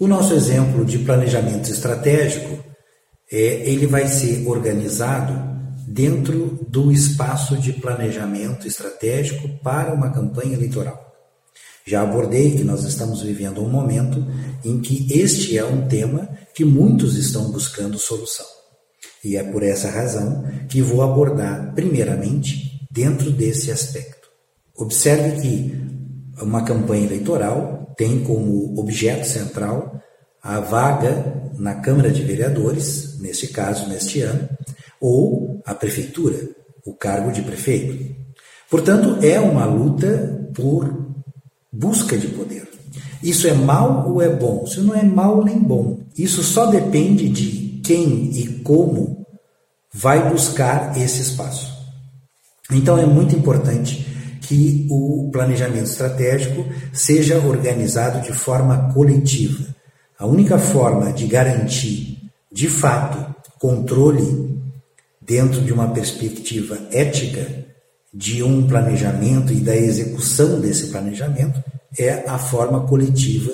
O nosso exemplo de planejamento estratégico é ele vai ser organizado dentro do espaço de planejamento estratégico para uma campanha eleitoral. Já abordei que nós estamos vivendo um momento em que este é um tema que muitos estão buscando solução. E é por essa razão que vou abordar, primeiramente, dentro desse aspecto. Observe que uma campanha eleitoral tem como objeto central a vaga na Câmara de Vereadores, neste caso, neste ano, ou a prefeitura, o cargo de prefeito. Portanto, é uma luta por busca de poder. Isso é mal ou é bom? Isso não é mal nem bom. Isso só depende de quem e como vai buscar esse espaço. Então é muito importante que o planejamento estratégico seja organizado de forma coletiva. A única forma de garantir, de fato, controle dentro de uma perspectiva ética de um planejamento e da execução desse planejamento é a forma coletiva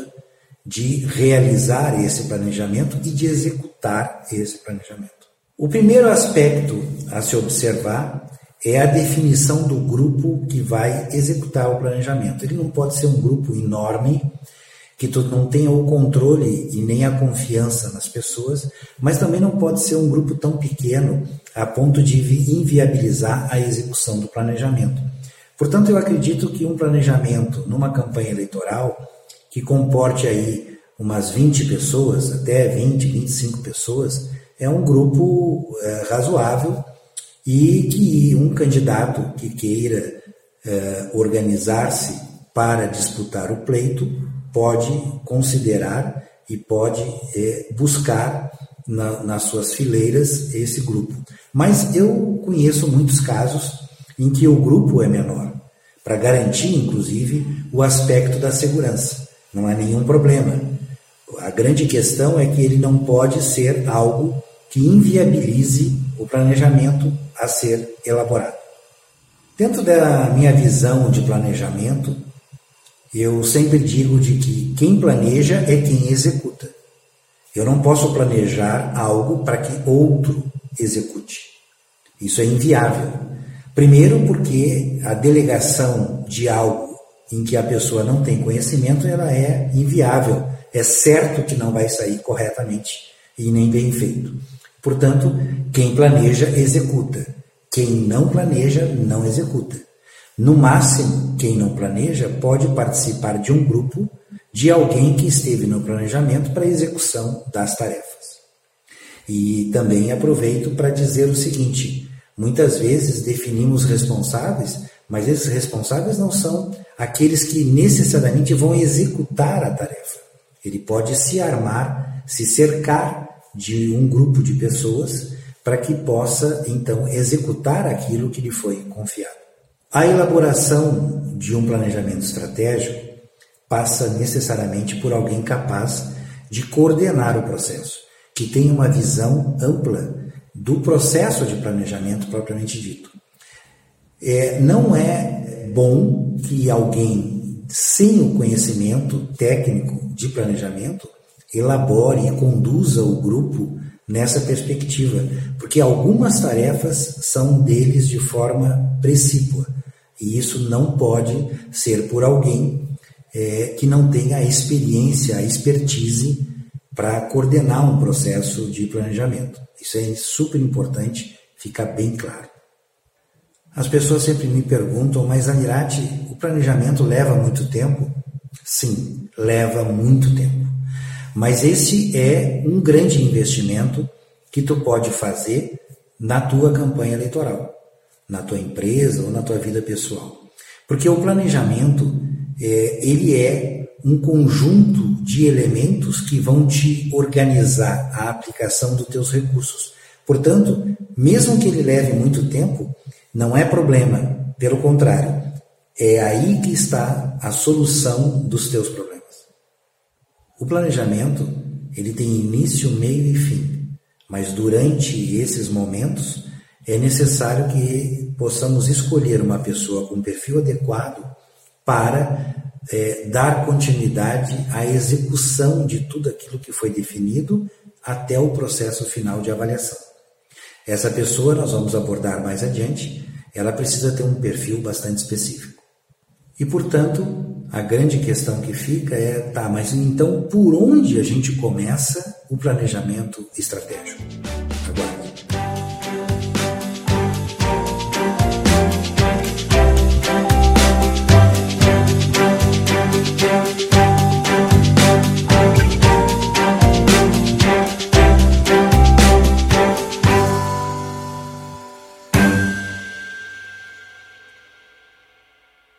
de realizar esse planejamento e de executar esse planejamento. O primeiro aspecto a se observar é a definição do grupo que vai executar o planejamento. Ele não pode ser um grupo enorme que tu não tenha o controle e nem a confiança nas pessoas, mas também não pode ser um grupo tão pequeno a ponto de inviabilizar a execução do planejamento. Portanto, eu acredito que um planejamento numa campanha eleitoral que comporte aí umas 20 pessoas, até 20, 25 pessoas, é um grupo é, razoável e que um candidato que queira é, organizar-se para disputar o pleito pode considerar e pode é, buscar na, nas suas fileiras esse grupo. Mas eu conheço muitos casos em que o grupo é menor, para garantir, inclusive, o aspecto da segurança. Não há nenhum problema. A grande questão é que ele não pode ser algo que inviabilize o planejamento a ser elaborado. Dentro da minha visão de planejamento, eu sempre digo de que quem planeja é quem executa. Eu não posso planejar algo para que outro execute. Isso é inviável. Primeiro, porque a delegação de algo em que a pessoa não tem conhecimento, ela é inviável. É certo que não vai sair corretamente e nem bem feito. Portanto, quem planeja, executa. Quem não planeja, não executa. No máximo, quem não planeja pode participar de um grupo de alguém que esteve no planejamento para a execução das tarefas. E também aproveito para dizer o seguinte: muitas vezes definimos responsáveis, mas esses responsáveis não são aqueles que necessariamente vão executar a tarefa. Ele pode se armar, se cercar de um grupo de pessoas para que possa então executar aquilo que lhe foi confiado. A elaboração de um planejamento estratégico passa necessariamente por alguém capaz de coordenar o processo, que tenha uma visão ampla do processo de planejamento propriamente dito. É, não é bom que alguém sem o conhecimento técnico de planejamento elabore e conduza o grupo nessa perspectiva, porque algumas tarefas são deles de forma precípua e isso não pode ser por alguém é, que não tenha a experiência, a expertise para coordenar um processo de planejamento. Isso é super importante ficar bem claro. As pessoas sempre me perguntam, mas Anirati, o planejamento leva muito tempo? Sim, leva muito tempo. Mas esse é um grande investimento que tu pode fazer na tua campanha eleitoral na tua empresa ou na tua vida pessoal. Porque o planejamento, é, ele é um conjunto de elementos que vão te organizar a aplicação dos teus recursos. Portanto, mesmo que ele leve muito tempo, não é problema. Pelo contrário, é aí que está a solução dos teus problemas. O planejamento, ele tem início, meio e fim. Mas durante esses momentos, é necessário que possamos escolher uma pessoa com perfil adequado para é, dar continuidade à execução de tudo aquilo que foi definido até o processo final de avaliação. Essa pessoa, nós vamos abordar mais adiante, ela precisa ter um perfil bastante específico. E, portanto, a grande questão que fica é, tá, mas então por onde a gente começa o planejamento estratégico?